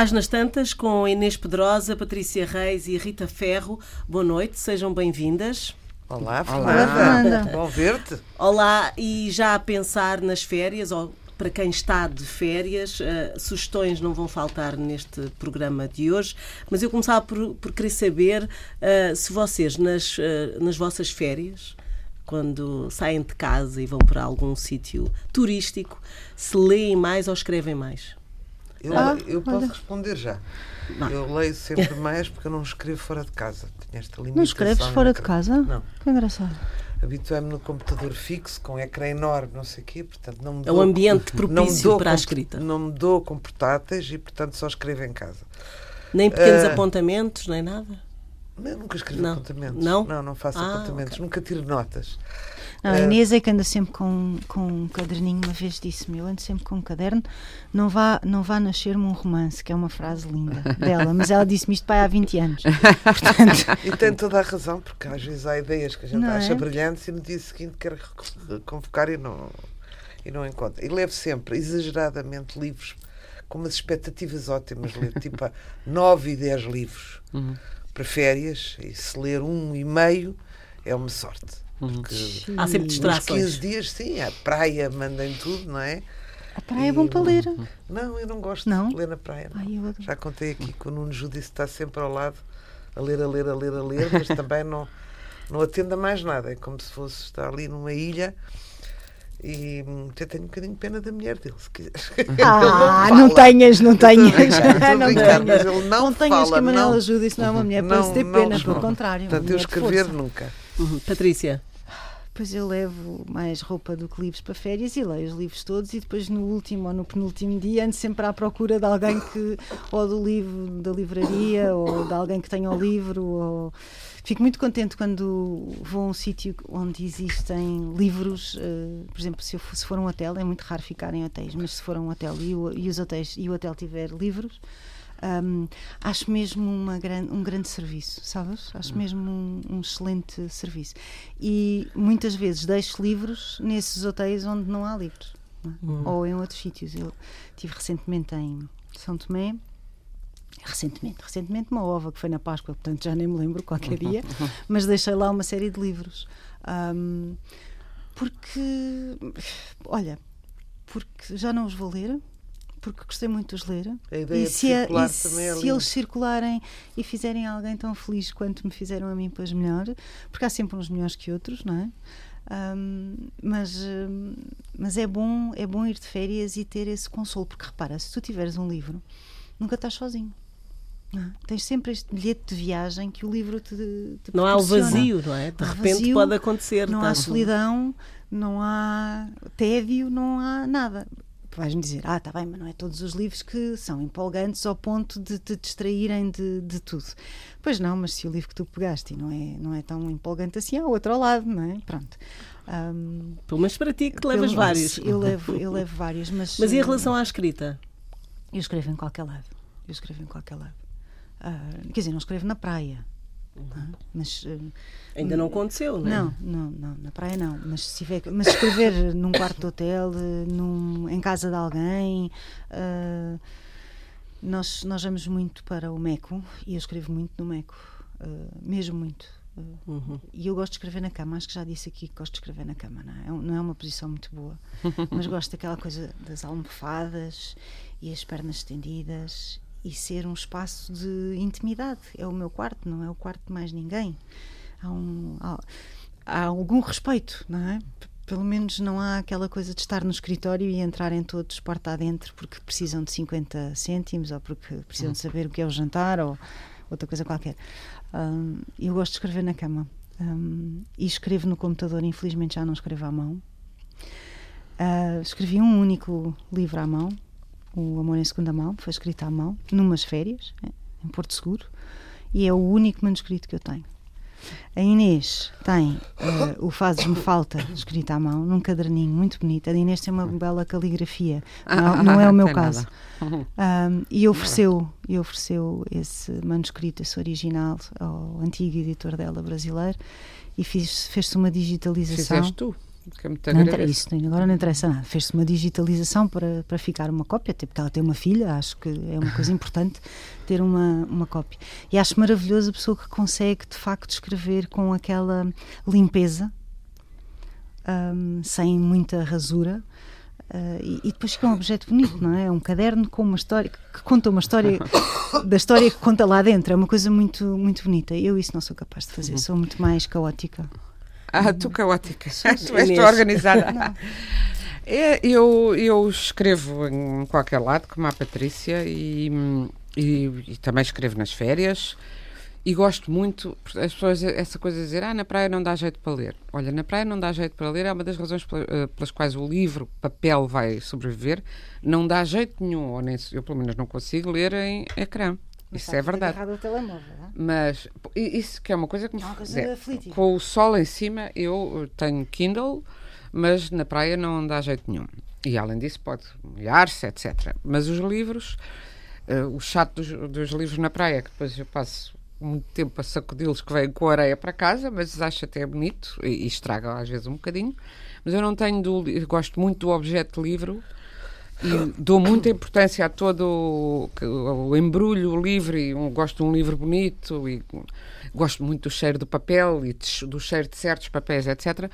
Páginas Tantas com Inês Pedrosa, Patrícia Reis e Rita Ferro. Boa noite, sejam bem-vindas. Olá, Fernanda. Bom ver-te. Olá, e já a pensar nas férias, ou para quem está de férias, uh, sugestões não vão faltar neste programa de hoje, mas eu começava por, por querer saber uh, se vocês, nas, uh, nas vossas férias, quando saem de casa e vão para algum sítio turístico, se leem mais ou escrevem mais? Eu, ah, eu posso responder já. Não. Eu leio sempre mais porque eu não escrevo fora de casa. Tenho esta limitação. Não escreves fora de casa? Não. Que engraçado. Habituei-me no computador fixo, com ecrã enorme, não sei o quê, portanto não me É um ambiente propício para a escrita. Não me dou com portáteis e, portanto, só escrevo em casa. Nem pequenos uh, apontamentos, nem nada? Eu nunca escrevo não. apontamentos. Não? Não, não faço ah, apontamentos. Okay. Nunca tiro notas. Não, a ah. Inês é que anda sempre com, com um caderninho, uma vez disse-me, eu ando sempre com um caderno, não vá, não vá nascer-me um romance, que é uma frase linda dela, mas ela disse-me isto pai há 20 anos. Portanto... E tem toda a razão, porque às vezes há ideias que a gente não acha é? brilhantes e no dia seguinte quer convocar e não, e não encontra. E levo sempre, exageradamente, livros com umas expectativas ótimas, levo tipo 9 e 10 livros uhum. para férias, e se ler um e meio é uma sorte. Uhum. Há sempre distrações. 15 dias, sim, a praia mandem tudo, não é? A praia e... é bom para ler. Não, eu não gosto não? de ler na praia. Ai, Já contei aqui que o Nuno Judice está sempre ao lado, a ler, a ler, a ler, a ler, mas também não, não atende a mais nada. É como se fosse estar ali numa ilha. E até tenho um bocadinho de pena da mulher dele, se quiseres. Ah, não, não, tenhas, não tenhas. não, tenhas. Não, não tenhas fala, que a Manela Judice não é uma mulher para se ter pena, pelo contrário. Portanto, eu escrever nunca. Uhum. Patrícia depois eu levo mais roupa do que livros para férias e leio os livros todos e depois no último ou no penúltimo dia ando sempre à procura de alguém que ou do livro da livraria ou de alguém que tenha o livro ou fico muito contente quando vou a um sítio onde existem livros uh, por exemplo se, eu for, se for um hotel é muito raro ficar em hotéis mas se for um hotel e, o, e os hotéis e o hotel tiver livros um, acho mesmo uma gran, um grande serviço, sabes? Acho mesmo um, um, excelente serviço. E muitas vezes deixo livros nesses hotéis onde não há livros, não é? uhum. ou em outros sítios. Eu tive recentemente em São Tomé. Recentemente, recentemente uma ova que foi na Páscoa, portanto já nem me lembro qualquer dia, mas deixei lá uma série de livros. Um, porque, olha, porque já não os vou ler, porque gostei muito de os ler. A ideia e de se, a, e se é eles circularem e fizerem alguém tão feliz quanto me fizeram a mim, pois melhor, porque há sempre uns melhores que outros, não é? Um, mas, mas é bom é bom ir de férias e ter esse consolo, porque repara, se tu tiveres um livro, nunca estás sozinho. Não, é? tens sempre este bilhete de viagem que o livro te, te Não há o vazio, não é? De repente vazio, pode acontecer. Não tá? há solidão, não há tédio, não há nada vais-me dizer, ah, está bem, mas não é todos os livros que são empolgantes ao ponto de te distraírem de, de tudo. Pois não, mas se o livro que tu pegaste não é, não é tão empolgante assim, há outro ao lado, não é? Pronto. Um, pelo menos para ti que levas vários. Eu levo, eu levo vários, mas. Mas em relação à escrita? Eu escrevo em qualquer lado. Eu escrevo em qualquer lado. Uh, quer dizer, não escrevo na praia. Uhum. Mas, uh, Ainda não aconteceu, não é? Não, não, não, na praia não. Mas, se tiver, mas escrever num quarto de hotel, num, em casa de alguém. Uh, nós, nós vamos muito para o Meco e eu escrevo muito no Meco, uh, mesmo muito. Uhum. E eu gosto de escrever na cama, acho que já disse aqui que gosto de escrever na cama, não é? Não é uma posição muito boa, mas gosto daquela coisa das almofadas e as pernas estendidas e ser um espaço de intimidade. É o meu quarto, não é o quarto de mais ninguém. Há, um, há, há algum respeito, não é? Pelo menos não há aquela coisa de estar no escritório e entrarem todos porta adentro porque precisam de 50 cêntimos ou porque precisam de hum. saber o que é o jantar ou outra coisa qualquer. Um, eu gosto de escrever na cama. Um, e escrevo no computador, infelizmente já não escrevo à mão. Uh, escrevi um único livro à mão, o Amor em Segunda Mão, foi escrito à mão, numas férias, em Porto Seguro, e é o único manuscrito que eu tenho. A Inês tem uh, o Fazes-me Falta, escrito à mão, num caderninho muito bonito. A Inês tem uma bela caligrafia, não, não é o meu caso. Um, e ofereceu, e ofereceu esse manuscrito, esse original, ao antigo editor dela brasileiro, e fez-se uma digitalização. Fizeste tu? Que é muito não isso, agora não interessa nada. Fez-se uma digitalização para, para ficar uma cópia, até porque ela tem uma filha, acho que é uma coisa importante ter uma, uma cópia. E acho maravilhoso a pessoa que consegue de facto escrever com aquela limpeza, um, sem muita rasura. Uh, e, e, depois fica um objeto bonito, não é? É um caderno com uma história que conta uma história da história que conta lá dentro. É uma coisa muito, muito bonita. Eu isso não sou capaz de fazer, sou muito mais caótica. Ah, tu caótica. tu és organizada. É, eu, eu escrevo em qualquer lado, como a Patrícia, e, e, e, também escrevo nas férias. E gosto muito, as pessoas, essa coisa de dizer, ah, na praia não dá jeito para ler. Olha, na praia não dá jeito para ler, é uma das razões eh, pelas quais o livro, papel, vai sobreviver. Não dá jeito nenhum, ou nem, eu pelo menos não consigo ler em ecrã. Mas isso é verdade. É? Mas isso que é uma coisa que me é, Com o sol em cima, eu tenho Kindle, mas na praia não dá jeito nenhum. E além disso, pode molhar-se, etc. Mas os livros, uh, o chato dos, dos, livros na praia, é que depois eu passo muito tempo a sacudi-los que vêm com areia para casa, mas acho até bonito e, e estraga às vezes um bocadinho. Mas eu não tenho do, gosto muito do objeto livro e dou muita importância a todo o, o embrulho livre. Um, gosto de um livro bonito e gosto muito do cheiro do papel e de, do cheiro de certos papéis, etc.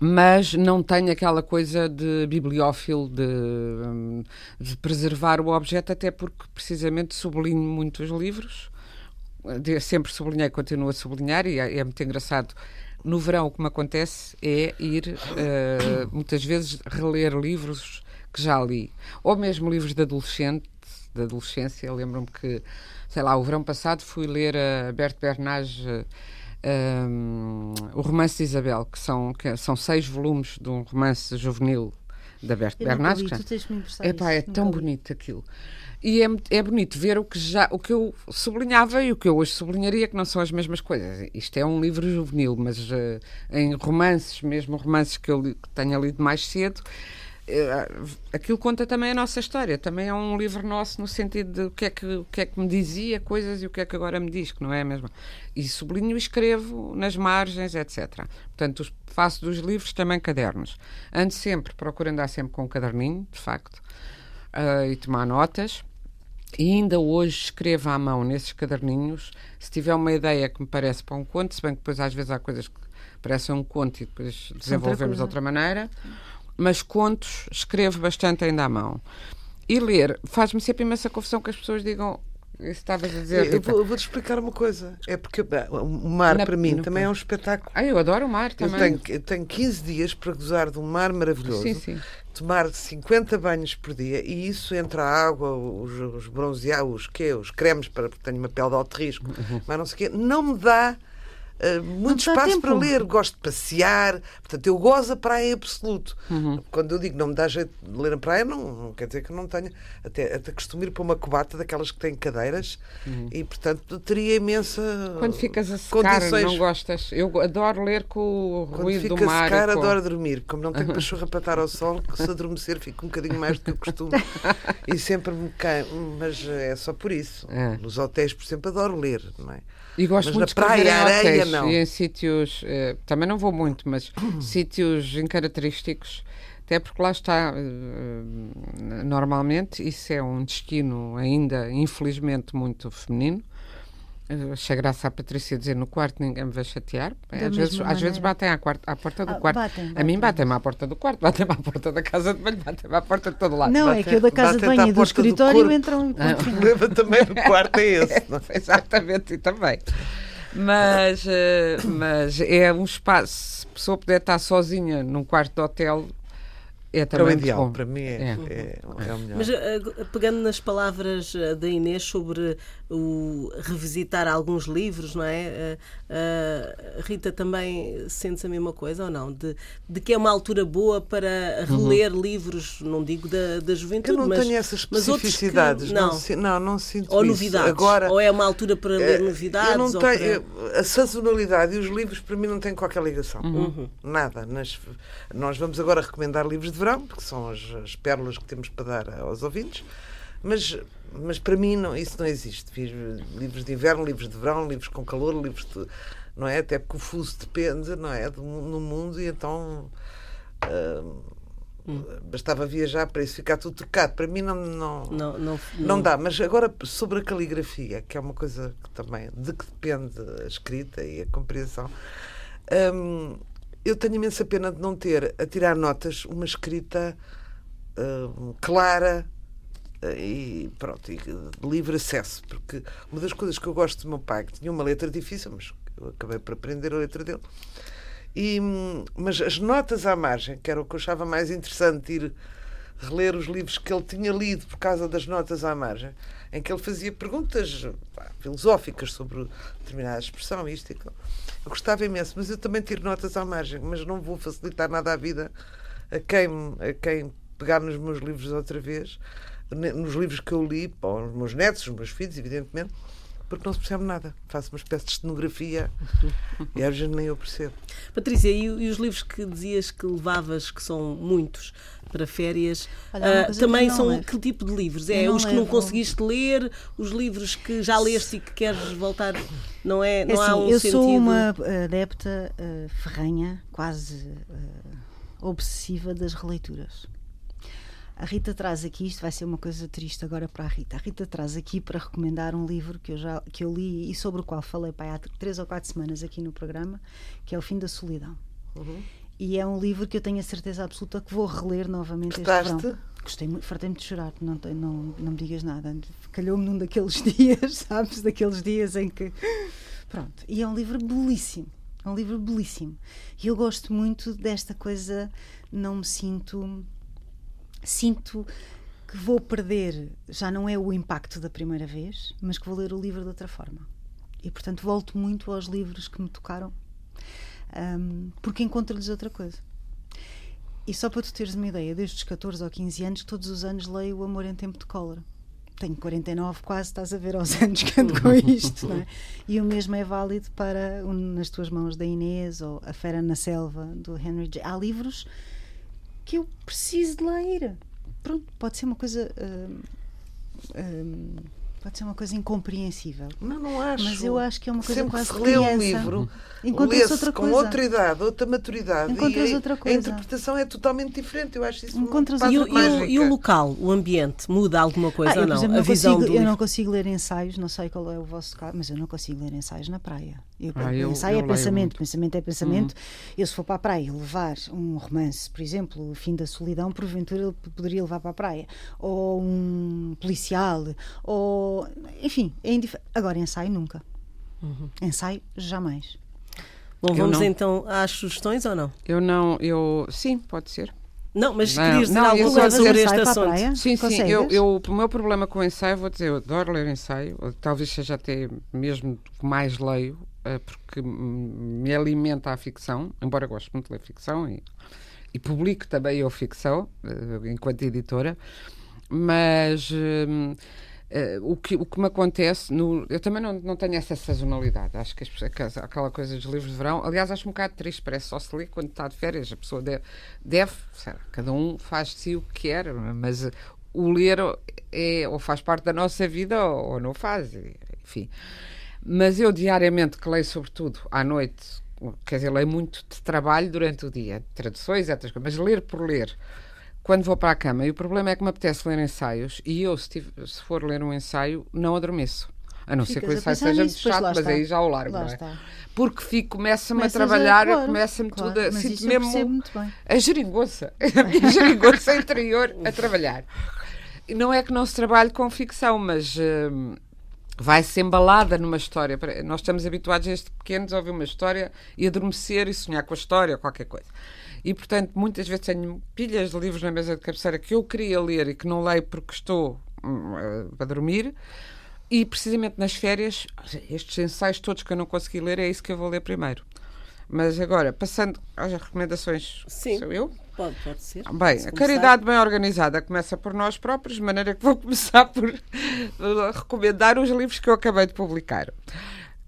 Mas não tenho aquela coisa de bibliófilo, de, de preservar o objeto, até porque precisamente sublinho muito os livros. sempre sublinhei, continuo a sublinhar, e é, é muito engraçado no verão o que me acontece é ir uh, muitas vezes reler livros que já li, ou mesmo livros de adolescente, adolescência. Lembro-me que, sei lá, o verão passado fui ler a Berto Bernage um, o romance de Isabel, que são, que são seis volumes de um romance juvenil da Berto Bernage. É pá, é tão bonito aquilo. E é, é bonito ver o que, já, o que eu sublinhava e o que eu hoje sublinharia, que não são as mesmas coisas. Isto é um livro juvenil, mas uh, em romances, mesmo romances que eu li, que tenha lido mais cedo, eh, aquilo conta também a nossa história, também é um livro nosso no sentido de o que é que, o que, é que me dizia coisas e o que é que agora me diz, que não é a mesma. E sublinho e escrevo nas margens, etc. Portanto, faço dos livros também cadernos. Ando sempre, procuro andar sempre com um caderninho, de facto, uh, e tomar notas. E ainda hoje escrevo à mão nesses caderninhos, se tiver uma ideia que me parece para um conto, se bem que depois às vezes há coisas que parecem um conto e depois desenvolvemos de outra maneira mas contos escrevo bastante ainda à mão. E ler faz-me sempre imensa confusão que as pessoas digam estavas a dizer. Eu, vou, te explicar uma coisa. É porque o mar, Na, para mim, também é um espetáculo. Ah, eu adoro o mar também. Eu tenho, eu tenho 15 dias para gozar de um mar maravilhoso. Sim, sim. Tomar 50 banhos por dia e isso entre a água, os, os bronzeados, os quê? Os cremes, para, porque tenho uma pele de alto risco, uhum. mas não sei o quê, não me dá uh, muito espaço tempo. para ler, gosto de passear, portanto, eu gozo a praia em absoluto. Uhum. Quando eu digo não me dá jeito de ler a praia, não, não quer dizer que não tenha. Até, até costumo ir para uma cobata daquelas que têm cadeiras uhum. e, portanto, teria imensa. Quando ficas a secar, condições... não gostas? Eu adoro ler com o ruído do mar. Quando fica a secar, com... adoro dormir. Como não tenho uhum. para estar ao sol, que se adormecer fico um bocadinho mais do que eu costumo. e sempre me cai. Mas é só por isso. É. Nos hotéis, por exemplo, adoro ler, não é? E gosto mas muito na praia, de areia, não. E em sítios, eh, também não vou muito, mas sítios incaracterísticos, até porque lá está, eh, normalmente, isso é um destino ainda, infelizmente, muito feminino. Achei graça a Patrícia dizer no quarto ninguém me vai chatear. às vezes, às vezes batem à, quarta, à porta do ah, quarto. Batem, batem. A mim batem-me à porta do quarto, batem-me à porta da casa de banho, batem-me à porta de todo lado. Não, batem, é que eu da casa de banho e do escritório do entram. Ah. O problema também do quarto é esse. É, exatamente, e também. Mas, eh, mas é um espaço. Se a pessoa puder estar sozinha num quarto de hotel, é também para o ideal, bom. para mim é, é. é, é o melhor. Mas uh, pegando nas palavras uh, da Inês sobre o revisitar alguns livros, não é? Uh, Rita também sente a mesma coisa ou não? De, de que é uma altura boa para reler uhum. livros, não digo da, da juventude, Eu não mas, tenho essas especificidades. Que, não. Não, não, não sinto Ou isso. novidades. Agora, ou é uma altura para ler novidades? Eu não tenho, para... A sazonalidade e os livros para mim não têm qualquer ligação. Uhum. Nada. Nas, nós vamos agora recomendar livros de verão, porque são as, as pérolas que temos para dar aos ouvintes, mas mas para mim não, isso não existe. Fiz livros de inverno, livros de verão, livros com calor, livros de, não é? Até porque o fuso depende, não é? Do, no mundo e então. Uh, Hum. Bastava viajar para isso ficar tudo trocado. Para mim não, não, não, não, não, dá. Mas agora sobre a caligrafia, que é uma coisa que também de que depende a escrita e a compreensão. Hum, eu tenho imensa pena de não ter a tirar notas uma escrita hum, clara e pronto, e livre acesso, porque uma das coisas que eu gosto do meu pai, que tinha uma letra difícil, mas eu acabei por aprender a letra dele, e, mas as notas à margem, que era o que eu achava mais interessante, ir reler os livros que ele tinha lido por causa das notas à margem, em que ele fazia perguntas pá, filosóficas sobre determinada expressão, isto e aquilo. Eu gostava imenso, mas eu também tiro notas à margem, mas não vou facilitar nada a vida a quem, a quem pegar nos meus livros outra vez, nos livros que eu li, para os meus netos, os meus filhos, evidentemente, porque não se percebe nada. Faço uma espécie de cenografia e às vezes nem eu percebo. Patrícia, e, e, os livros que dizias que levavas, que são muitos, para férias, Olha, uh, também que são que tipo de livros? É os que levo. não conseguiste ler, os livros que já leste e que queres voltar? Não é? Não é assim, há um eu sentido... sou uma adepta uh, ferranha, quase uh, obsessiva das releituras. A Rita traz aqui, isto vai ser uma coisa triste agora para a Rita. A Rita traz aqui para recomendar um livro que eu já que eu li e sobre o qual falei pai, há três ou quatro semanas aqui no programa, que é O Fim da Solidão. Uhum. E é um livro que eu tenho a certeza absoluta que vou reler novamente Gostaste? este verão. Gostei muito, fartei-me de chorar, não, não, não me digas nada. Calhou-me num daqueles dias, sabes? Daqueles dias em que. Pronto. E é um livro belíssimo. É um livro belíssimo. E eu gosto muito desta coisa, não me sinto sinto que vou perder, já não é o impacto da primeira vez, mas que vou ler o livro de outra forma. E portanto volto muito aos livros que me tocaram, um, porque encontro-lhes outra coisa. E só para tu teres uma ideia, desde os 14 ou 15 anos, todos os anos leio O Amor em Tempo de Cólera. Tenho 49, quase estás a ver aos anos que ando com isto, não é? E o mesmo é válido para Nas Tuas Mãos da Inês ou A Fera na Selva do Henry J. Há livros que eu preciso de lá ir. Pronto, pode ser uma coisa. Uh, uh, pode ser uma coisa incompreensível. Não, não acho. Mas eu acho que é uma coisa Sempre quase que se lê um livro, encontras outra coisa. com outra idade, outra maturidade. Encontras outra coisa. A interpretação é totalmente diferente. Eu acho isso encontras e, o, e o local, o ambiente, muda alguma coisa ah, ou não? Exemplo, a visão consigo, do Eu não consigo ler ensaios, não sei qual é o vosso caso, mas eu não consigo ler ensaios na praia. Eu, ah, eu, ensaio eu é pensamento, muito. pensamento é pensamento. Uhum. Eu, se for para a praia levar um romance, por exemplo, O Fim da Solidão, porventura ele poderia levar para a praia. Ou um policial, ou. Enfim, é indif... Agora, ensaio nunca. Uhum. Ensaio jamais. Bom, vamos então às sugestões ou não? Eu não, eu. Sim, pode ser. Não, mas não, querias dizer não, alguma coisa sobre este assunto? Sim, sim. Eu, eu, o meu problema com o ensaio, vou dizer, eu adoro ler ensaio, talvez seja até mesmo que mais leio, eh, porque me alimenta a ficção, embora goste muito de ler ficção e, e publico também eu ficção, eh, enquanto editora, mas. Hum, Uh, o, que, o que me acontece, no, eu também não, não tenho essa sazonalidade. Acho que as, aquela coisa dos livros de verão, aliás, acho um bocado triste, parece só se lê quando está de férias. A pessoa deve, deve cada um faz de si o que quer, mas o ler é, ou faz parte da nossa vida ou, ou não faz, enfim. Mas eu diariamente, que leio sobretudo à noite, quer dizer, leio muito de trabalho durante o dia, traduções, coisas, mas ler por ler quando vou para a cama. E o problema é que me apetece ler ensaios e eu, se, tive, se for ler um ensaio, não adormeço. A não ser que o ensaio seja muito chato, mas aí já o largo, lá não é? Está. Porque fico, começa-me a trabalhar, claro, começa-me claro, tudo, sinto mesmo a geringonça, a geringonça interior a trabalhar. E não é que não se trabalhe com ficção, mas uh, vai-se embalada numa história. Nós estamos habituados desde pequenos a ouvir uma história e adormecer e sonhar com a história ou qualquer coisa. E, portanto, muitas vezes tenho pilhas de livros na mesa de cabeceira que eu queria ler e que não leio porque estou uh, a dormir. E, precisamente nas férias, estes ensaios todos que eu não consegui ler, é isso que eu vou ler primeiro. Mas agora, passando às recomendações, Sim, sou eu? Pode, pode ser. Bem, pode a caridade bem organizada começa por nós próprios, de maneira que vou começar por recomendar os livros que eu acabei de publicar.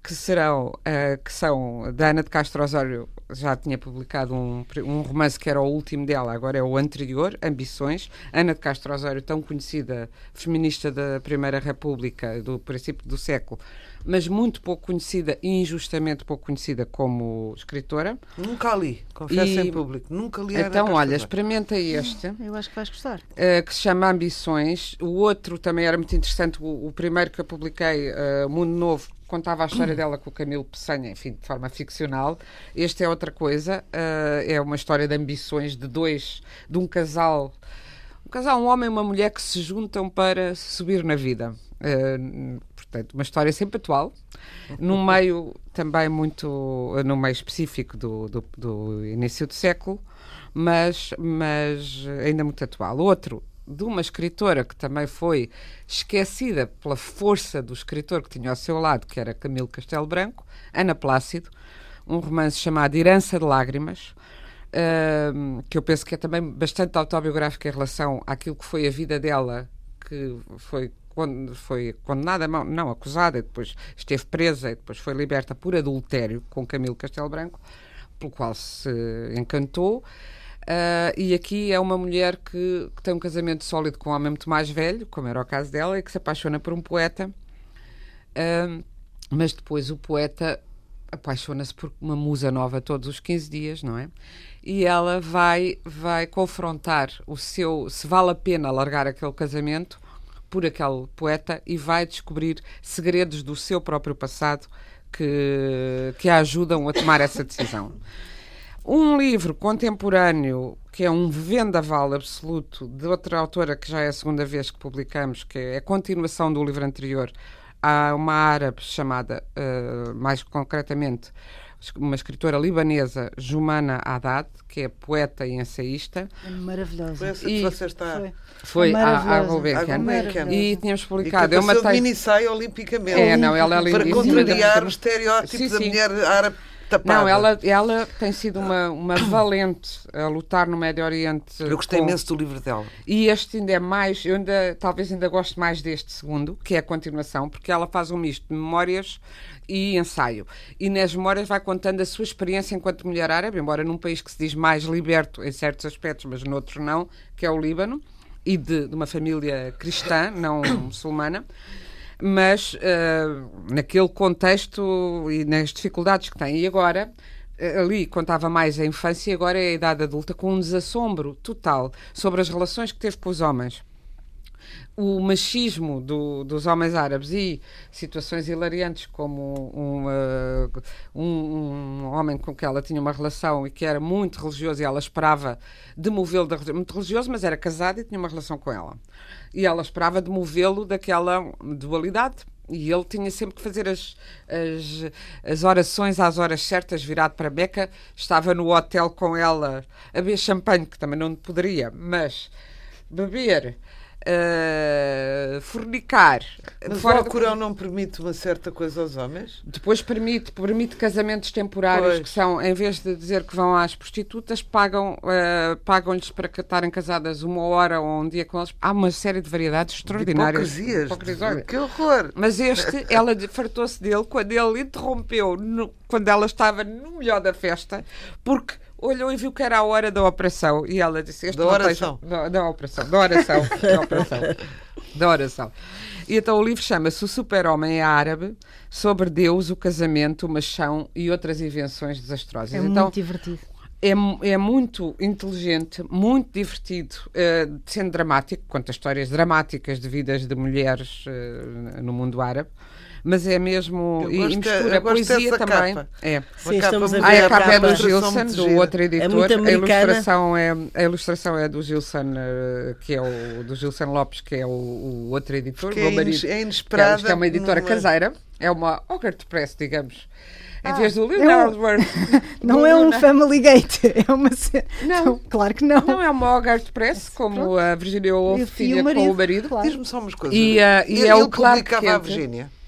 Que serão, uh, que são da Ana de Castro Osório, já tinha publicado um, um romance que era o último dela, agora é o anterior, Ambições. Ana de Castro Osório, tão conhecida feminista da Primeira República, do princípio do século, mas muito pouco conhecida e injustamente pouco conhecida como escritora. Nunca li, confesso e... em público, nunca li Então, olha, experimenta este. Eu acho que vais gostar. Uh, que se chama Ambições. O outro também era muito interessante, o, o primeiro que eu publiquei, uh, Mundo Novo, contava a história dela com o Camilo Peçanha, enfim, de forma ficcional. Este é outra coisa, uh, é uma história de ambições de dois, de um casal, um casal, um homem e uma mulher que se juntam para subir na vida. Uh, portanto, uma história sempre atual, num meio também muito, num meio específico do, do, do início do século, mas, mas ainda muito atual. Outro de uma escritora que também foi esquecida pela força do escritor que tinha ao seu lado, que era Camilo Castelo Branco, Ana Plácido, um romance chamado Herança de Lágrimas, uh, que eu penso que é também bastante autobiográfico em relação àquilo que foi a vida dela, que foi quando foi condenada, não, acusada, e depois esteve presa e depois foi liberta por adultério com Camilo Castelo Branco, pelo qual se encantou. Uh, e aqui é uma mulher que, que, tem um casamento sólido com um homem muito mais velho, como era o caso dela, e que se apaixona por um poeta. Uh, mas depois o poeta apaixona-se por uma musa nova todos os 15 dias, não é? E ela vai, vai confrontar o seu. se vale a pena largar aquele casamento por aquele poeta e vai descobrir segredos do seu próprio passado que, que a ajudam a tomar essa decisão. Um livro contemporâneo que é um vendaval absoluto de outra autora que já é a segunda vez que publicamos, que é a continuação do livro anterior. Há uma árabe chamada, uh, mais concretamente, uma escritora libanesa, Jumana Haddad, que é poeta e ensaísta. É maravilhosa. Foi essa que você está... Foi, foi a, a Gulbenkian. E tínhamos publicado... E que é uma mini saia olimpicamente. É, não, ela é Para contrariar o estereótipo sim, sim. da mulher árabe tapada. Não, ela, ela tem sido uma, uma valente a lutar no Médio Oriente. Eu gostei com... imenso do livro dela. E este ainda é mais, eu ainda, talvez ainda gosto mais deste segundo, que é a continuação, porque ela faz um misto de memórias e ensaio. E nas memórias vai contando a sua experiência enquanto mulher árabe, embora num país que se diz mais liberto em certos aspectos, mas noutros não, que é o Líbano, e de, de uma família cristã, não muçulmana mas uh, naquele contexto e nas dificuldades que tem. E agora, eh, ali contava mais a infância e agora é a idade adulta com um desassombro total sobre as relações que teve com os homens o machismo do, dos homens árabes e situações hilariantes como um, uh, um, um, homem com que ela tinha uma relação e que era muito religioso e ela esperava demovê-lo da muito religioso, mas era casado e tinha uma relação com ela. E ela esperava demovê-lo daquela dualidade. E ele tinha sempre que fazer as, as, as orações às horas certas, virado para Beca. Estava no hotel com ela a beber champanhe, que também não poderia, mas beber uh, fornicar. Mas fora o Alcorão do... não permite uma certa coisa aos homens? Depois permite, permite casamentos temporários pois. que são, em vez de dizer que vão às prostitutas, pagam, uh, pagam-lhes para estarem casadas uma hora ou um dia com eles. Há uma série de variedades extraordinárias. De hipocrisias. Que horror! Mas este, ela fartou-se dele quando ele interrompeu, no, quando ela estava no melhor da festa, porque olhou e viu que era a hora da operação. E ela disse: Da oração. Da, da operação. Da oração. da operação. Da oração. E então o livro chama-se O Super-Homem é Árabe, sobre Deus, o casamento, o machão e outras invenções desastrosas. É então, muito divertido. É, é muito inteligente, muito divertido, uh, sendo dramático, conta histórias dramáticas de vidas de mulheres uh, no mundo árabe mas é mesmo. e, e mistura poesia também. Capa. É. Sim, estamos a ver ah, a, capa, é do Gilson, do outro editor. É a ilustração é, a ilustração é do Gilson, eh, que é o do Gilson Lopes, que é o, o outro editor. é, marido, é inesperada. Que é, que é uma editora numa... caseira, é uma Hogarth Press, digamos. Em ah, vez do Leonard é um, Não é um Family Gate. É uma. Não. claro que não. Não é uma Hogarth Press, como Pronto. a Virginia Woolf tinha com o marido. Claro. Diz-me só umas coisas. E, uh, e, e é o Clark Kent. a Virginia.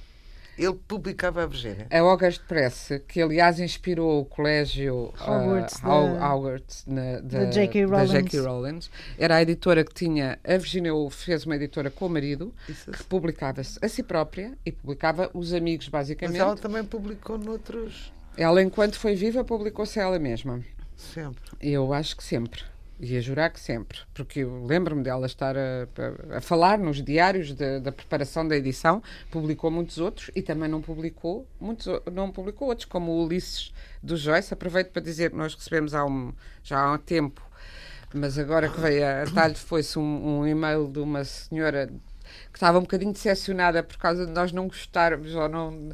Ele publicava a Virgínia. A August Press, que aliás inspirou o colégio Hogwarts, uh, da, Hogwarts na, da, J.K. Rowling. Rowling. Era a editora que tinha. A Virginia Woolf fez uma editora com o marido, Isso. que publicava-se a si própria e publicava os amigos, basicamente. Mas ela também publicou noutros. Ela, enquanto foi viva, publicou-se ela mesma. Sempre. Eu acho que sempre. Ia jurar que sempre, porque eu lembro-me dela estar a, a, a, falar nos diários de, da preparação da edição, publicou muitos outros e também não publicou muitos, não publicou outros, como o Ulisses do Joyce. Aproveito para dizer que nós recebemos há um, já há um tempo, mas agora que veio a, a foi-se um, um e-mail de uma senhora que estava um bocadinho decepcionada por causa de nós não gostarmos ou não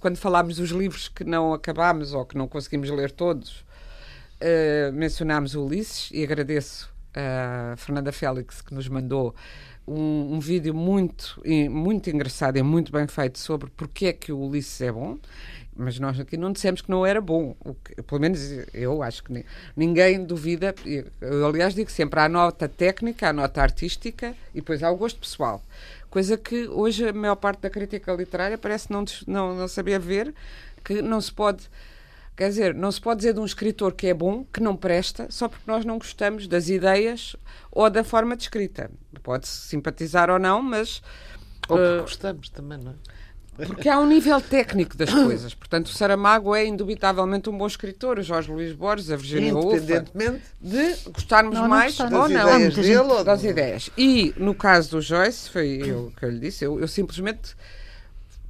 quando falámos dos livros que não acabámos ou que não conseguimos ler todos uh, mencionámos Ulisses e agradeço a Fernanda Félix que nos mandou um, um, vídeo muito, muito engraçado e muito bem feito sobre porque é que o Ulisses é bom. Mas nós aqui não dissemos que não era bom. Que, pelo menos eu acho que ninguém duvida. Eu, aliás, digo sempre: há a nota técnica, a nota artística e depois há o gosto pessoal. Coisa que hoje a maior parte da crítica literária parece não, não, não saber ver, que não se pode Quer dizer, não se pode dizer de um escritor que é bom, que não presta, só porque nós não gostamos das ideias ou da forma de escrita. Pode-se simpatizar ou não, mas. Ou porque uh, gostamos também, não é? Porque há um nível técnico das coisas. Portanto, o Saramago é indubitavelmente um bom escritor, o Jorge Luís Borges, a Virginia Woolf. Independentemente de gostarmos não, mais ou não ideias dele, ou das ideias. E no caso do Joyce, foi eu que eu lhe disse, eu, eu simplesmente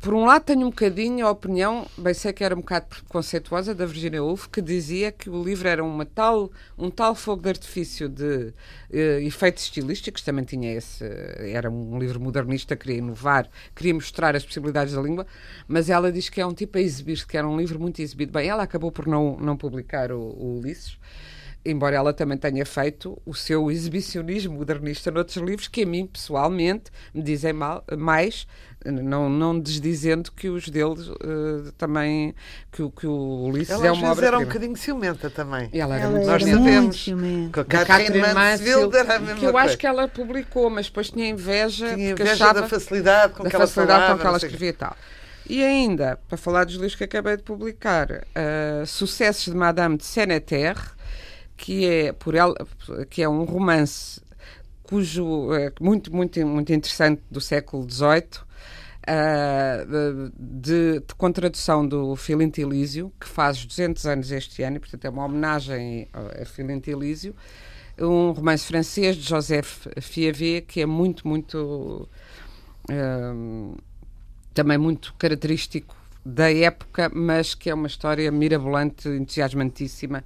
por um lado, tenho um bocadinho a opinião, bem sei que era um bocado preconceituosa, da Virginia Woolf, que dizia que o livro era uma tal, um tal fogo de artifício de uh, efeitos estilísticos, também tinha esse. Era um livro modernista, queria inovar, queria mostrar as possibilidades da língua, mas ela diz que é um tipo a exibir-se, que era um livro muito exibido. Bem, ela acabou por não, não publicar o, o Ulisses embora ela também tenha feito o seu exibicionismo modernista noutros livros que a mim, pessoalmente, me dizem mal, mais, não, não desdizendo que os deles uh, também, que, que o Ulisses ela, é uma obra era um bocadinho ciumenta também. Ela era ela muito Nós sabemos. Com a Catherine Mansfield era a mesma Que eu coisa. acho que ela publicou, mas depois tinha inveja, tinha inveja da facilidade com da que ela facilidade falava, com que ela escrevia e tal. E ainda, para falar dos livros que acabei de publicar, uh, Sucessos de Madame de Seneterre, que é por ela, que é um romance cujo é muito muito muito interessante do século XVIII uh, de, de, com tradução do Filinto Elísio que faz 200 anos este ano e portanto é uma homenagem a Filinto Elísio um romance francês de Joseph Fiavet que é muito muito uh, também muito característico da época mas que é uma história mirabolante entusiasmantíssima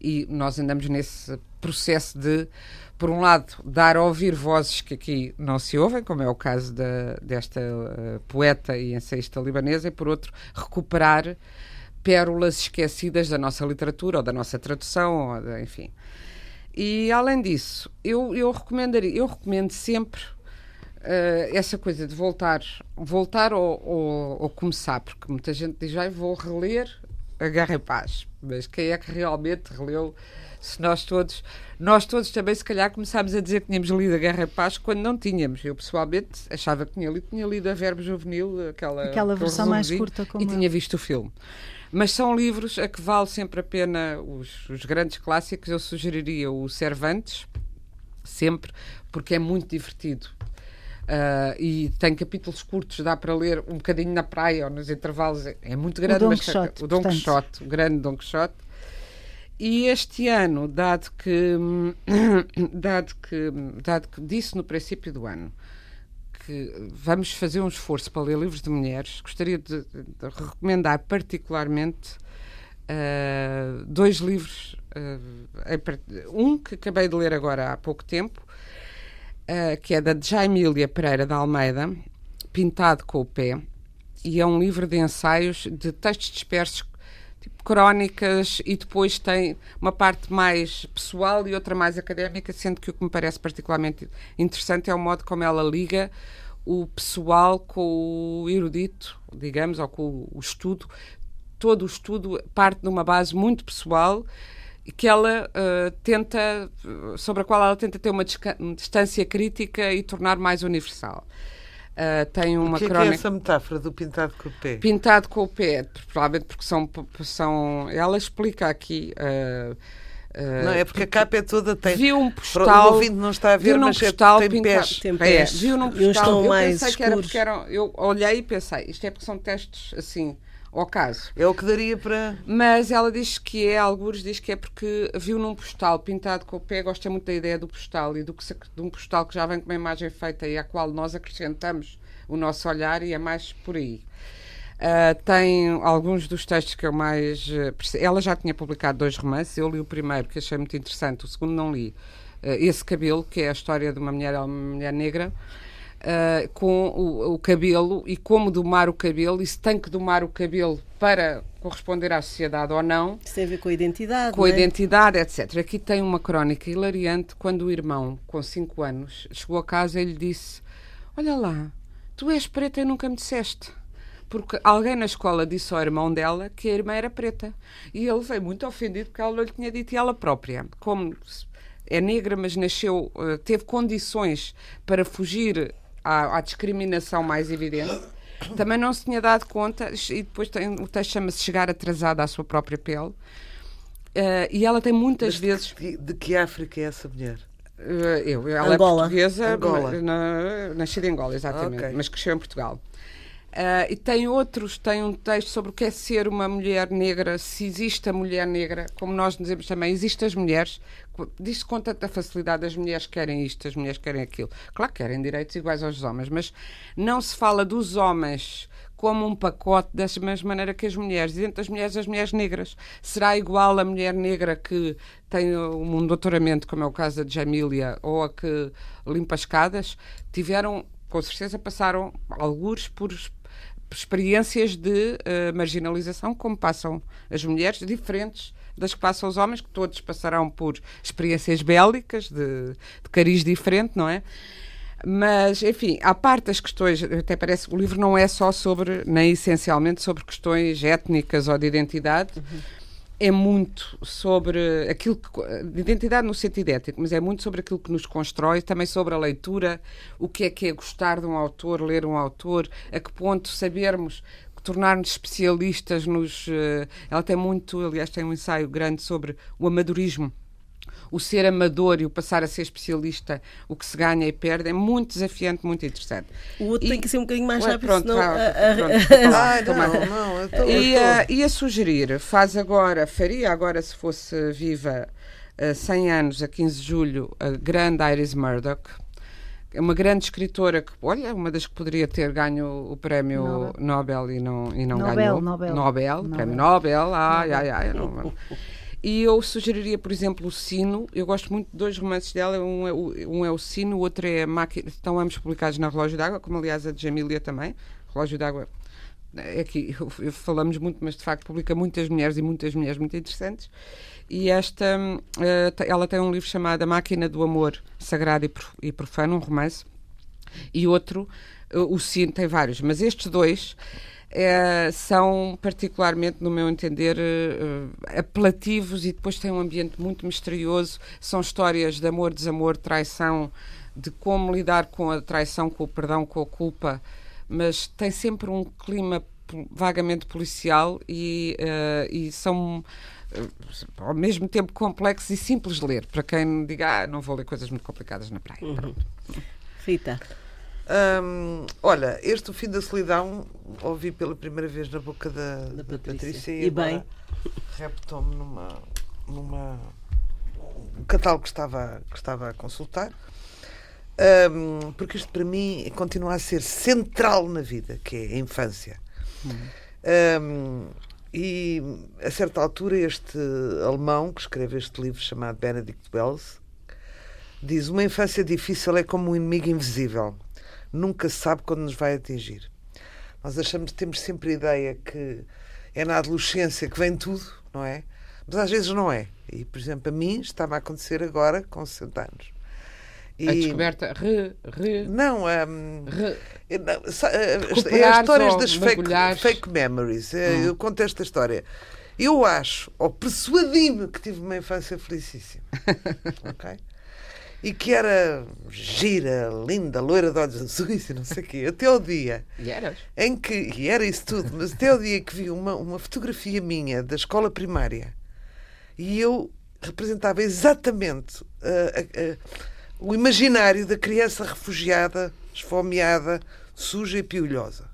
e nós andamos nesse processo de, por um lado, dar a ouvir vozes que aqui não se ouvem, como é o caso da, desta uh, poeta e ensaísta libanesa, e por outro, recuperar pérolas esquecidas da nossa literatura ou da nossa tradução, ou de, enfim. E além disso, eu, eu recomendaria, eu recomendo sempre uh, essa coisa de voltar, voltar ou, ou, ou, começar, porque muita gente diz, ah, vou reler a Guerra e Paz. Mas quem é que realmente releu? Se nós todos, nós todos também, se calhar, começámos a dizer que tínhamos lido a Guerra e Paz quando não tínhamos. Eu, pessoalmente, achava que tinha lido, tinha lido a Verbo Juvenil, aquela, aquela versão mais curta, como e tinha visto o filme. Mas são livros a que vale sempre a pena os, os grandes clássicos. Eu sugeriria o Cervantes, sempre, porque é muito divertido. Uh, e tem capítulos curtos, dá para ler um bocadinho na praia ou nos intervalos, é, é muito grande. O Dom Quixote, o Dom Quixote, o grande Dom Quixote. E este ano, dado que, dado que, dado que disse no princípio do ano que vamos fazer um esforço para ler livros de mulheres, gostaria de, de recomendar particularmente uh, dois livros. Uh, um que acabei de ler agora há pouco tempo, uh, que é da Jaimília Pereira da Almeida, Pintado com o Pé, e é um livro de ensaios de textos dispersos, tipo crónicas, e depois tem uma parte mais pessoal e outra mais académica, sendo que o que me parece particularmente interessante é o modo como ela liga o pessoal com o erudito, digamos, ou com o estudo. Todo o estudo parte de uma base muito pessoal que ela uh, tenta, sobre a qual ela tenta ter uma distância crítica e tornar mais universal. Uh, tem uma o que crónica... é, essa metáfora do pintado com o pé? Pintado com o pé, provavelmente porque são, são ela explica aqui uh, não, é porque, a capa é toda tem. Viu um postal. O ouvinte não está a ver, viu mas é postal é, tem pés. Tem pés. É, viu num postal. Eu mais pensei escuros. que era porque eram. Eu olhei e pensei, isto é porque são testes assim ao caso. É o que daria para. Mas ela diz que é, alguns diz que é porque viu num postal pintado com o pé, gosta muito da ideia do postal e do que se, de um postal que já vem com uma imagem feita e à qual nós acrescentamos o nosso olhar e é mais por aí. Uh, tem alguns dos textos que eu mais. Uh, ela já tinha publicado dois romances, eu li o primeiro, que achei muito interessante, o segundo não li. Uh, Esse Cabelo, que é a história de uma mulher, uma mulher negra uh, com o, o, cabelo e como domar o cabelo e se tem que domar o cabelo para corresponder à sociedade ou não. Isso tem a ver com a identidade. Com a é? identidade, etc. Aqui tem uma crónica hilariante quando o irmão, com 5 anos, chegou a casa e lhe disse: Olha lá, tu és preta e nunca me disseste porque alguém na escola disse ao irmão dela que a irmã era preta. E ele veio muito ofendido porque ela lhe tinha dito e ela própria. Como é negra, mas nasceu, eh, teve condições para fugir à, à discriminação mais evidente, também não se tinha dado conta, e depois tem, o texto chama-se Chegar Atrasada à Sua Própria Pele, uh, e ela tem muitas Mas vezes. De, de, que África é essa mulher? Uh, eu, ela Angola. é portuguesa, Angola. Na, nascida em Angola, exatamente, okay. mas cresceu em Portugal. Uh, e tem outros, tem um texto sobre o que é ser uma mulher negra, se existe a mulher negra, como nós dizemos também, existem as mulheres, diz-se com tanta facilidade, as mulheres querem isto, as mulheres querem aquilo. Claro que querem direitos iguais aos homens, mas não se fala dos homens como um pacote da mesma maneira que as mulheres. E dentro das mulheres, as mulheres negras. Será igual a mulher negra que tem um doutoramento, como é o caso da Jamília, ou a que limpa escadas? Tiveram com certeza passaram alguns por experiências de uh, marginalização, como passam as mulheres, diferentes das que passam os homens, que todos passarão por experiências bélicas, de, de cariz diferente, não é? Mas, enfim, à parte das questões, até parece que o livro não é só sobre, nem essencialmente sobre questões étnicas ou de identidade. Uhum é muito sobre aquilo que. de identidade no sentido ético, mas é muito sobre aquilo que nos constrói, também sobre a leitura, o que é que é gostar de um autor, ler um autor, a que ponto sabermos tornar-nos especialistas nos. Uh, ela tem muito, aliás, tem um ensaio grande sobre o amadorismo o ser amador e o passar a ser especialista, o que se ganha e perde, é muito desafiante, muito interessante. O outro e, tem que ser um bocadinho mais rápido, pronto, senão... Pronto, não, não, eu tô, e, ia sugerir, faz agora, faria agora se fosse viva uh, 100 anos, a 15 de julho, a grande Iris Murdoch, é uma grande escritora que, olha, uma das que poderia ter ganho o prémio Nobel, Nobel e não, e não Nobel, ganhou. Nobel. Nobel, Nobel. prémio Nobel, ai, ai, ai, não, E eu sugeriria, por exemplo, o Sino. Eu gosto muito de dois romances dela. Um é o, um é o Sino, o outro é a Máquina. Estão ambos publicados na Relógio d'Água, como aliás a de Jamília também. Relógio d'Água é aqui falamos muito, mas de facto publica muitas mulheres e muitas mulheres muito interessantes. E esta, uh, ela tem um livro chamado A Máquina do Amor Sagrado e Profano, um romance, e outro, uh, o Sino, tem vários, mas estes dois é, são particularmente, no meu entender, apelativos e depois têm um ambiente muito misterioso. São histórias de amor, desamor, traição, de como lidar com a traição, com o perdão, com a culpa, mas tem sempre um clima vagamente policial e, uh, e são ao mesmo tempo complexos e simples de ler para quem diga ah, não vou ler coisas muito complicadas na praia. Uhum. Rita. Hum, olha, este O Fim da Solidão ouvi pela primeira vez na boca da, da Patrícia. Patrícia e, e bem. reptou-me numa, numa um catálogo que estava, que estava a consultar. Um, porque isto para mim continua a ser central na vida, que é a infância. Um, e a certa altura, este alemão que escreve este livro chamado Benedict Wells diz: Uma infância difícil é como um inimigo invisível nunca se sabe quando nos vai atingir. Nós achamos temos sempre a ideia que é na adolescência que vem tudo, não é? Mas às vezes não é. E, por exemplo, a mim estava a acontecer agora com 60 anos. E... A descoberta re, re, não, um, re, não é as histórias das fake, fake memories. Hum. Eu conto esta história. Eu acho, ou persuadi-me que tive uma infância felicíssima. ok? e que era gira, linda, loira de olhos azuis e não sei o quê, até o dia e eras? em que, e era isso tudo, mas até o dia que vi uma, uma fotografia minha da escola primária e eu representava exatamente uh, uh, uh, o imaginário da criança refugiada, esfomeada, suja e piolhosa.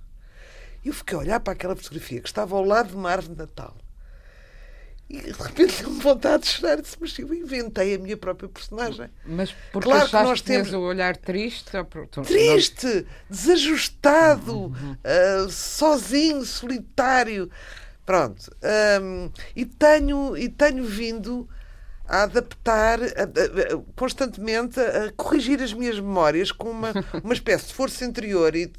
E eu fiquei a olhar para aquela fotografia que estava ao lado de uma árvore de Natal e de repente deu-me vontade de chorar. Disse, mas eu inventei a minha própria personagem. Mas porque claro que nós temos o olhar triste? Triste, desajustado, uhum. uh, sozinho, solitário. Pronto. Um, e, tenho, e tenho vindo a adaptar a, a, constantemente, a, corrigir as minhas memórias com uma, uma espécie de força interior e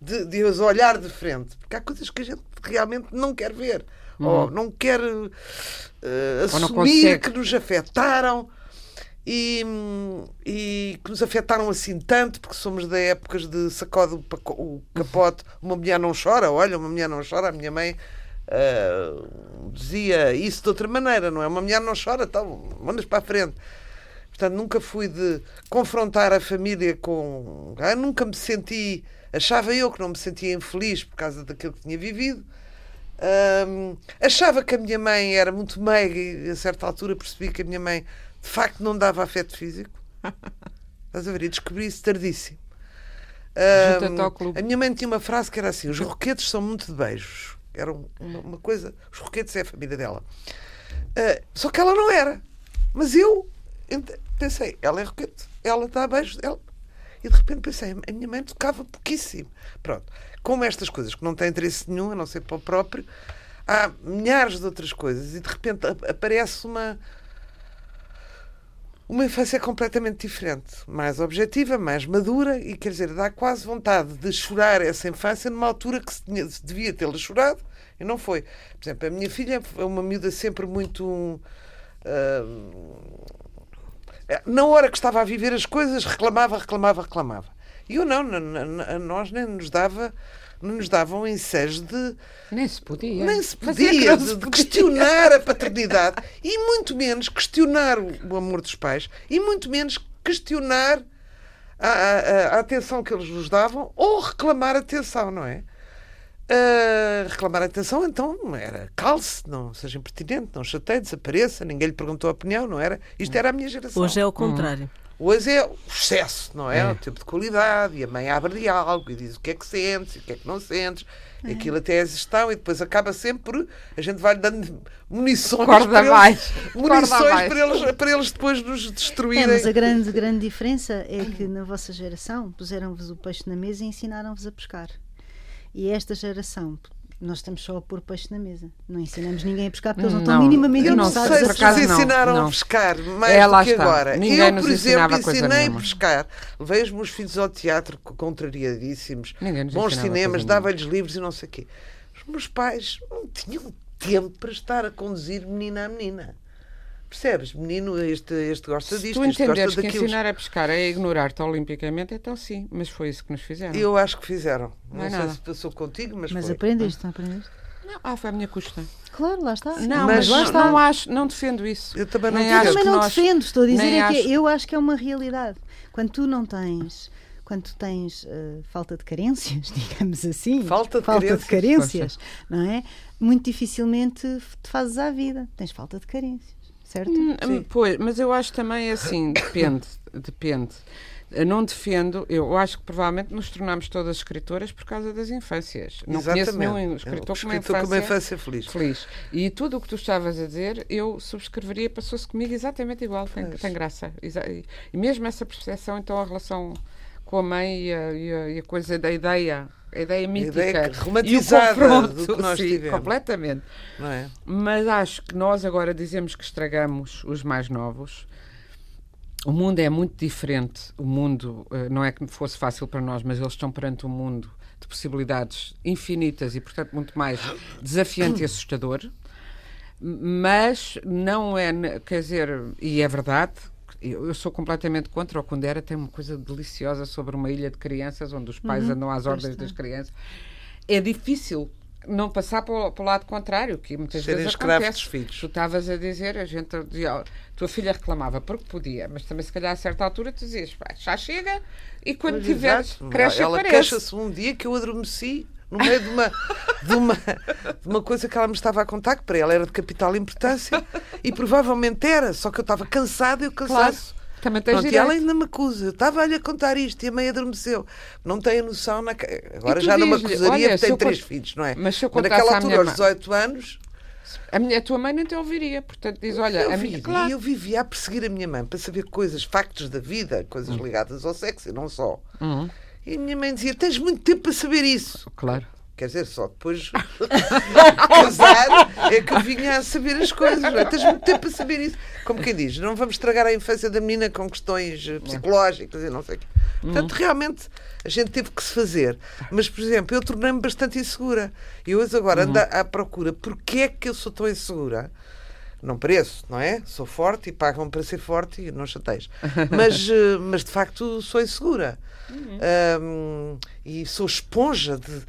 de, de as olhar de frente. Porque há coisas que a gente realmente não quer ver hum. ou não quer uh, assumir que nos afetaram e, e, que nos afetaram assim tanto, porque somos da épocas de sacode o capote, uma mulher não chora, olha, uma mulher não chora, a minha mãe uh, dizia isso de outra maneira, não é? Uma mulher não chora, então mandas para a frente. Portanto, nunca fui de confrontar a família com. Ah, nunca me senti. Achava eu que não me sentia infeliz por causa daquilo que tinha vivido. Um, achava que a minha mãe era muito meiga e a certa altura percebi que a minha mãe de facto não dava afeto físico. Estás a ver? E descobri isso tardíssimo. Um, a minha mãe tinha uma frase que era assim: os roquetes são muito de beijos. Era uma, uma coisa. Os roquetes é a família dela. Uh, só que ela não era. Mas eu pensei: ela é roquete, ela dá beijos. Ela... E de repente pensei: a minha mãe tocava pouquíssimo. Pronto como estas coisas que não têm interesse nenhum, a não ser para o próprio, há milhares de outras coisas e de repente aparece uma uma infância completamente diferente, mais objetiva, mais madura e quer dizer, dá quase vontade de chorar essa infância numa altura que se, tinha, devia tê-la chorado e não foi. Por exemplo, a minha filha é uma miúda sempre muito. Uh, na hora que estava a viver as coisas, reclamava, reclamava, reclamava. E eu não, a nós nem nos dava não nos davam ensejos de. Nem se podia. Nem se podia, de, de questionar a paternidade e muito menos questionar o amor dos pais e muito menos questionar a, a, a atenção que eles nos davam ou reclamar atenção, não é? Uh, reclamar atenção, então era calce, não seja impertinente, não chateie, desapareça, ninguém lhe perguntou a opinião, não era? Isto era a minha geração. Hoje é o contrário. Hum. Hoje é o excesso, não é? é? O tempo de qualidade, e a mãe abre diálogo e diz o que é que sentes, o que é que não sentes, é. aquilo até é gestão, e depois acaba sempre. A gente vai dando munições, Corda para, mais. Eles, munições. Para, eles, para eles depois nos destruírem. É, mas a grande, grande diferença é que na vossa geração puseram-vos o peixe na mesa e ensinaram-vos a pescar. E esta geração nós estamos só a pôr peixe na mesa. Não ensinamos ninguém a pescar porque eles não estão minimamente eu não sei se vocês ensinaram não, a pescar mais é, do que está. agora. Ninguém eu, por exemplo, ensinei a pescar. Levei os meus filhos ao teatro contrariadíssimos, bons cinemas, dava-lhes livros e não sei o quê. Os meus pais não tinham tempo para estar a conduzir menina a menina. Percebes? Menino, este, este gosta Se disto, tu este entenderes gosta que ensinar a pescar é ignorar-te olimpicamente, então sim, mas foi isso que nos fizeram. Eu acho que fizeram. Não, não é sei nada. se passou contigo, mas Mas foi. aprendeste, não aprendeste? Não, ah, foi a minha custa. Claro, lá está. Não, mas, mas lá está. não acho, não defendo isso. Eu também não, nem acho eu também não nós, defendo, estou a dizer é acho... que eu acho que é uma realidade. Quando tu não tens quando tu tens uh, falta de carências, digamos assim, falta de falta carências, de carências não é? Muito dificilmente te fazes à vida. Tens falta de carências certo? Hum, pois, mas eu acho também assim, depende, depende. Eu não defendo, eu acho que provavelmente nos tornamos todas escritoras por causa das infâncias. Não Exatamente. conheço nenhum escritor, com, uma infância, com uma infância feliz. feliz. E tudo o que tu estavas a dizer, eu subscreveria, passou-se comigo exatamente igual, tem, tem graça. E mesmo essa percepção, então, a relação com a mãe e a, e a, e a coisa da ideia a ideia mítica a ideia romantizada e o confronto, do que nós sim, tivemos. completamente. É? Mas acho que nós agora dizemos que estragamos os mais novos. O mundo é muito diferente. O mundo eh, não é que fosse fácil para nós, mas eles estão perante um mundo de possibilidades infinitas e, portanto, muito mais desafiante e assustador. Mas não é, quer dizer, e é verdade, eu, sou completamente contra. O Kundera tem uma coisa deliciosa sobre uma ilha de crianças onde os pais uhum, andam às ordens das crianças. É difícil não passar para o, para o lado contrário, que muitas Serem vezes acontece. Dos filhos. Tu estavas a dizer, a gente dizia, tua filha reclamava porque podia, mas também se calhar a certa altura tu dizias, já chega, e quando mas, tiveres, cresce Ela queixa-se um dia que eu adormeci no meio de uma, de, uma, de uma coisa que ela me estava a contar, que para ela era de capital importância, e provavelmente era, só que eu estava cansada e o cansaço. Claro. Também tens Pronto, e ela ainda me acusa. Eu estava-lhe a contar isto e a mãe adormeceu. Não tem a noção. Na... Agora já numa acusaria que tem três filhos, não é? Mas se eu mas naquela altura, aos 18 anos. A, minha, a tua mãe nem te ouviria, portanto diz: Olha, eu a minha. Claro. eu vivia a perseguir a minha mãe para saber coisas, factos da vida, coisas hum. ligadas ao sexo e não só. Uhum. E a minha mãe dizia: Tens muito tempo para saber isso. Claro. Quer dizer, só depois casar é que eu vinha a saber as coisas. Não é? Tens muito tempo a saber isso. Como quem diz, não vamos estragar a infância da menina com questões eh, psicológicas e não sei o quê. Portanto, uhum. realmente, a gente teve que se fazer. Mas, por exemplo, eu tornei-me bastante insegura. E hoje agora uhum. ando à procura. Porquê é que eu sou tão insegura? Não pareço, não é? Sou forte e pagam para ser forte e não chateis. Mas, eh, mas de facto sou insegura. Uhum. Um, e sou esponja de, de,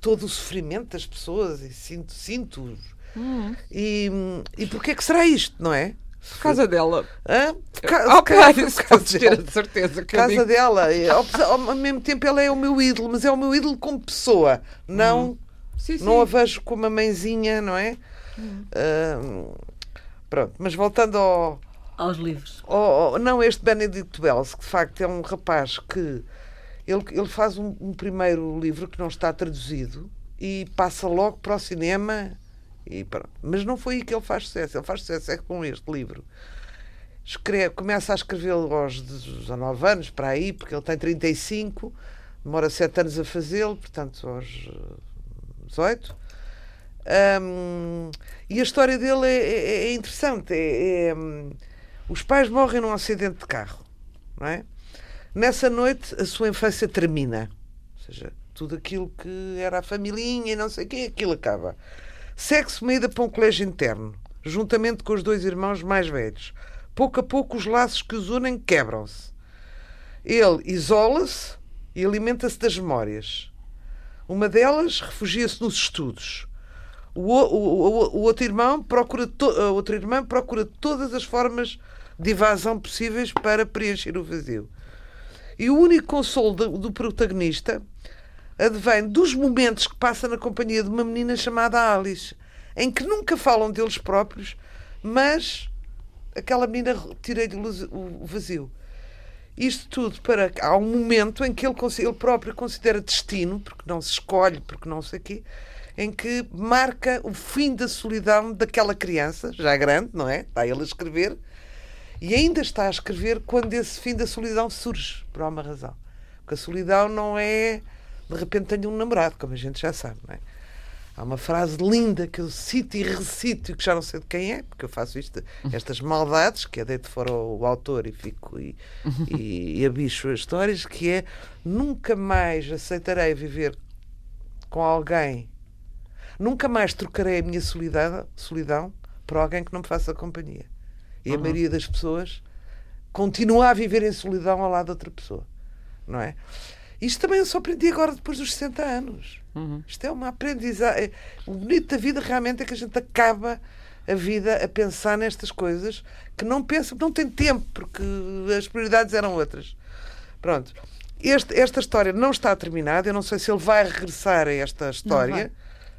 todo o sofrimento das pessoas e sinto, sinto uhum. e, e porquê é que será isto, não é? Por causa dela. Hã? Por ca ok, por causa ter a certeza. Por causa dela. Ao, ao, mesmo tempo, ela é o meu ídolo, mas é o meu ídolo como pessoa. Não, uhum. sim, sim. não a vejo como uma mãezinha, não é? Uhum. Pronto, mas voltando ao. Aos livros. Ao, não, este Benedict Wells, que de facto é um rapaz que ele, ele faz um, um, primeiro livro que não está traduzido e passa logo para o cinema. E Mas não foi aí que ele faz sucesso. Ele faz sucesso é com este livro. Escreve, começa a escrevê-lo aos 19 anos, para aí, porque ele tem 35, demora 7 anos a fazê-lo, portanto, aos 18. Um, e a história dele é, é, é interessante. É, é, os pais morrem num acidente de carro, não é? Nessa noite, a sua infância termina. Ou seja, tudo aquilo que era a familhinha e não sei quem, aquilo acaba. Segue-se uma ida para um colégio interno, juntamente com os dois irmãos mais velhos. Pouco a pouco, os laços que os unem quebram-se. Ele isola-se e alimenta-se das memórias. Uma delas refugia-se nos estudos. O, o, o, o, outro irmão procura to, a outra irmã procura todas as formas de evasão possíveis para preencher o vazio. E o único consolo do, do protagonista advém dos momentos que passa na companhia de uma menina chamada Alice, em que nunca falam deles próprios, mas aquela menina tira-lhe o vazio. Isto tudo para. Há um momento em que ele, ele próprio considera destino, porque não se escolhe, porque não sei o quê, em que marca o fim da solidão daquela criança, já grande, não é? Está ele a escrever, e ainda está a escrever quando esse fim da solidão surge, por alguma razão. Porque a solidão não é de repente tenho um namorado, como a gente já sabe, não é? Há uma frase linda que eu cito e recito e que já não sei de quem é, porque eu faço isto, estas maldades, que é deito fora o autor e fico e, e, e abicho as histórias, que é nunca mais aceitarei viver com alguém, nunca mais trocarei a minha solidão, solidão por alguém que não me faça companhia. E uhum. a maioria das pessoas continua a viver em solidão ao lado de outra pessoa. Não é? Isto também eu só aprendi agora depois dos 60 anos. Uhum. Isto é uma aprendizagem. É, o bonito da vida realmente é que a gente acaba a vida a pensar nestas coisas que não pensa, não tem tempo, porque as prioridades eram outras. Pronto. Este, esta história não está terminada. Eu não sei se ele vai regressar a esta história.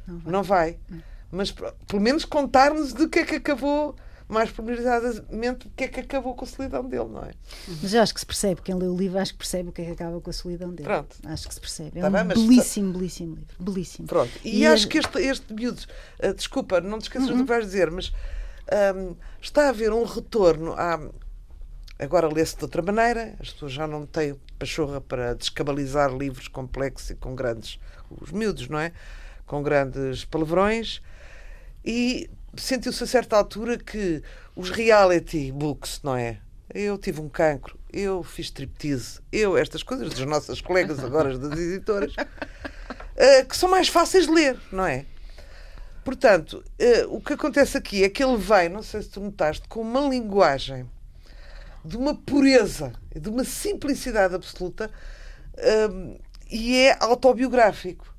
Não vai. Não vai. Vai. Mas pelo menos contar-nos de que é que acabou mais pormenorizadamente o que é que acabou com a solidão dele, não é? Mas eu acho que se percebe, quem lê o livro acho que percebe o que é que acaba com a solidão dele. Pronto. Acho que se percebe. É tá um bem, belíssimo, está... belíssimo livro. Belíssimo. Pronto. E, e acho é... que este, este miúdo, uh, desculpa, não te esqueças uhum. do que vais dizer, mas um, está a haver um retorno à. Agora lê-se de outra maneira, as pessoas já não têm pachorra para descabalizar livros complexos e com grandes. os miúdos, não é? Com grandes palavrões. E sentiu-se a certa altura que os reality books, não é? Eu tive um cancro, eu fiz striptease, eu, estas coisas das nossas colegas agora, das editoras, uh, que são mais fáceis de ler, não é? Portanto, uh, o que acontece aqui é que ele vem, não sei se tu notaste, com uma linguagem de uma pureza, de uma simplicidade absoluta uh, e é autobiográfico.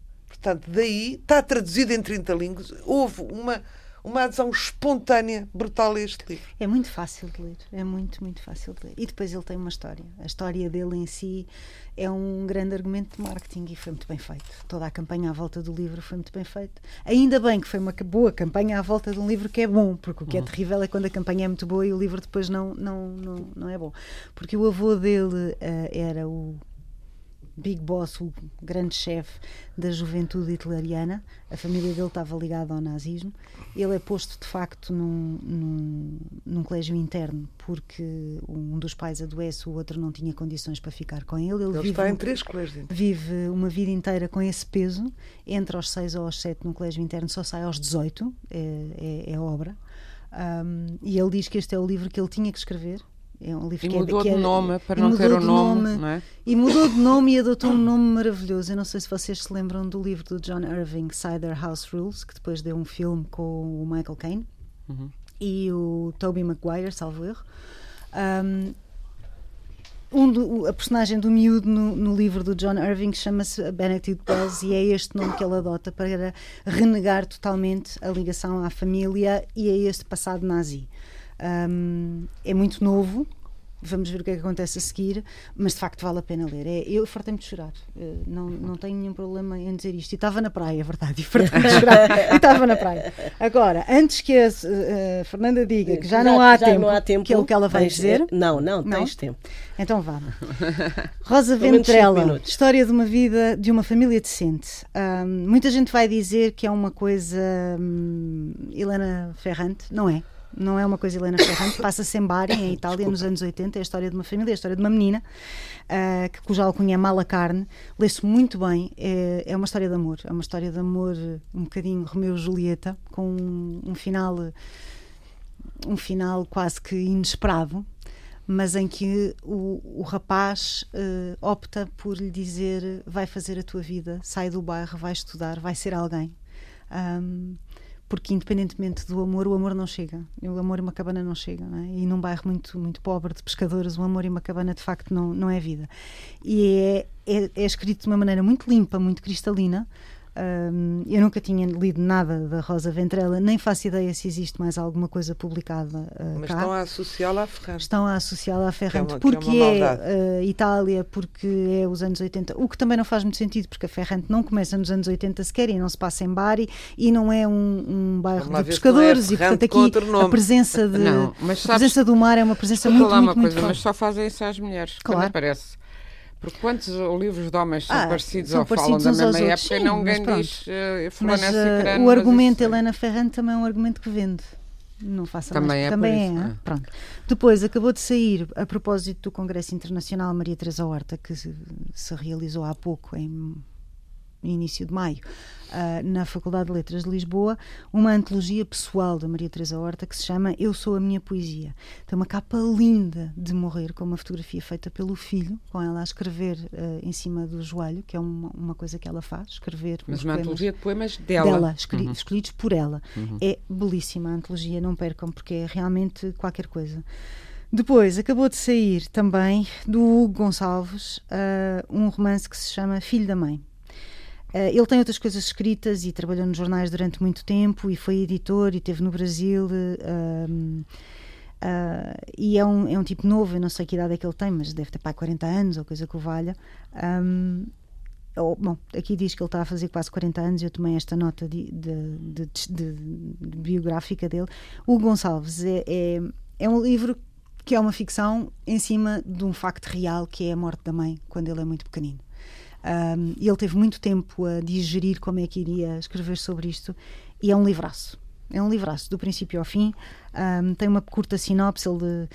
Portanto, daí está traduzido em 30 línguas. Houve uma uma adesão espontânea, brutal a este livro. É muito fácil de ler, é muito, muito fácil de ler. E depois ele tem uma história. A história dele em si é um grande argumento de marketing e foi muito bem feito. Toda a campanha à volta do livro foi muito bem feita. Ainda bem que foi uma boa campanha à volta de um livro que é bom, porque o que é uhum. terrível é quando a campanha é muito boa e o livro depois não, não, não, não é bom. Porque o avô dele uh, era o Big Boss, o grande chefe da juventude hitleriana. A família dele estava ligada ao nazismo. Ele é posto, de facto, num, num, num, colégio interno porque um dos pais adoece, o outro não tinha condições para ficar com ele. Ele, ele vive, está em três colégios. Vive uma vida inteira com esse peso. Entre aos seis ou aos sete no colégio interno, só sai aos 18. É, é, é obra. Um, e ele diz que este é o livro que ele tinha que escrever é um livro e que mudou é, que de nome para não ter o nome, nome não é? E mudou de nome e adotou um nome maravilhoso. Eu não sei se vocês se lembram do livro do John Irving, Cider House Rules, que depois deu um filme com o Michael Caine uhum. e o Tobey Maguire, salvo erro. Um, um do, a personagem do miúdo no, no livro do John Irving chama-se Benedict Wells e é este nome que ele adota para renegar totalmente a ligação à família e a este passado nazi. Um, é muito novo, vamos ver o que é que acontece a seguir, mas de facto vale a pena ler. É, eu fartei-me de chorar, uh, não, não tenho nenhum problema em dizer isto. E estava na praia, é verdade, e fartei-me de chorar, e estava na praia. Agora, antes que a uh, Fernanda diga que já, já não, há já tempo, não há tempo, que é o que ela vai dizer. Não, não, não, tens tempo. Então vamos. Rosa Ventrela, história de uma vida de uma família decente. Muita gente vai dizer que é uma coisa um, Helena Ferrante, não é? Não é uma coisa Helena Ferrante, passa-se em Bari, em Itália, Desculpa. nos anos 80, é a história de uma família, é a história de uma menina, uh, que, cuja alcunha é Mala Carne, lê-se muito bem, é, é, uma história de amor, é uma história de amor um bocadinho Romeu e Julieta, com um, um final um final quase que inesperado, mas em que o, o rapaz uh, opta por lhe dizer vai fazer a tua vida, sai do bairro, vai estudar, vai ser alguém. Um, porque independentemente do amor, o amor não chega. O amor e uma cabana não chega. Não é? E num bairro muito, muito pobre de pescadores, o amor e uma cabana de facto não, não é vida. E é, é, é escrito de uma maneira muito limpa, muito cristalina, um, eu nunca tinha lido nada da Rosa Ventrela, nem faço ideia se existe mais alguma coisa publicada uh, Mas cá. estão a associá-la à Ferrante. Estão a associá-la à Ferrante é uma, porque é, é uh, Itália, porque é os anos 80, o que também não faz muito sentido, porque a Ferrante não começa nos anos 80 sequer e não se passa em Bari e não é um, um bairro de pescadores é e portanto aqui a presença, de, não, a presença do mar é uma presença muito, muito, muito, muito coisa, Mas só fazem isso às mulheres, claro. parece. Porque quantos livros de homens são ah, parecidos são ou parecidos falam da mesma época e ninguém diz uh, mas, uh, O argumento Helena Ferrante também é um argumento que vende. Não faça também mais, é também é. é. Pronto. Depois acabou de sair, a propósito do Congresso Internacional Maria Teresa Horta, que se, se realizou há pouco, em início de maio, uh, na Faculdade de Letras de Lisboa, uma antologia pessoal da Maria Teresa Horta que se chama Eu Sou a Minha Poesia. Tem uma capa linda de morrer, com uma fotografia feita pelo filho, com ela a escrever uh, em cima do joelho, que é uma, uma coisa que ela faz, escrever. Mas uma poemas antologia de poemas dela. Dela, uhum. escolhidos por ela. Uhum. É belíssima a antologia, não percam, porque é realmente qualquer coisa. Depois acabou de sair também do Hugo Gonçalves uh, um romance que se chama Filho da Mãe. Uh, ele tem outras coisas escritas e trabalhou nos jornais durante muito tempo e foi editor e esteve no Brasil. Uh, e é um, é um tipo novo, eu não sei que idade é que ele tem, mas deve ter pai 40 anos ou coisa que o valha. Um, ou, bom, aqui diz que ele está a fazer quase 40 anos, eu tomei esta nota de, de, de biográfica dele. O Gonçalves é, é, é um livro que é uma ficção em cima de um facto real que é a morte da mãe quando ele é muito pequenino. Um, e ele teve muito tempo a digerir como é que iria escrever sobre isto, e é um livraço. É um livraço, do princípio ao fim. Um, tem uma curta sinopse, ele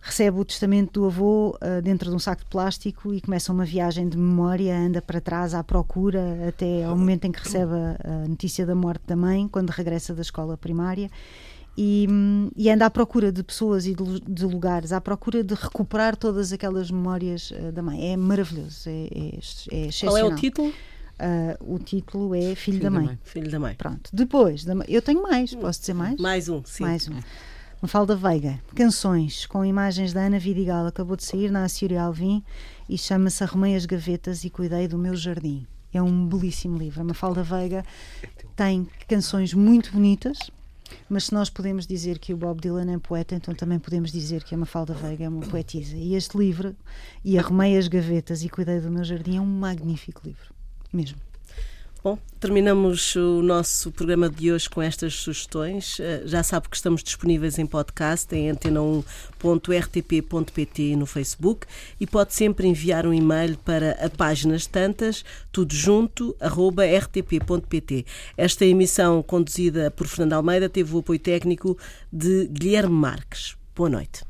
recebe o testamento do avô uh, dentro de um saco de plástico e começa uma viagem de memória, anda para trás à procura até ao momento em que recebe a, a notícia da morte da mãe, quando regressa da escola primária e, e anda à procura de pessoas e de, de, lugares, à procura de recuperar todas aquelas memórias uh, da mãe. É maravilhoso, é, é, é excepcional. Qual é o título? Uh, o título é Filho, Filho da, mãe. da, mãe. Filho da Mãe. Pronto. Depois, da, eu tenho mais, posso dizer mais? Mais um, sim. Mais um. Mafalda Veiga, canções com imagens da Ana Vidigal, acabou de sair na Assírio Alvim e chama-se Arrumei as Gavetas e Cuidei do Meu Jardim. É um belíssimo livro. A Mafalda Veiga tem canções muito bonitas, mas se nós podemos dizer que o Bob Dylan é poeta, então também podemos dizer que a Mafalda Veiga é uma poetisa. E este livro, e Arrumei as Gavetas e Cuidei do Meu Jardim, é um magnífico livro, mesmo. Bom, terminamos o nosso programa de hoje com estas sugestões. Eh, já sabe que estamos disponíveis em podcast em antena1.rtp.pt no Facebook e pode sempre enviar um e-mail para a páginas tantas, tudo junto, arroba rtp.pt. Esta emissão conduzida por Fernando Almeida teve o apoio técnico de Guilherme Marques. Boa noite.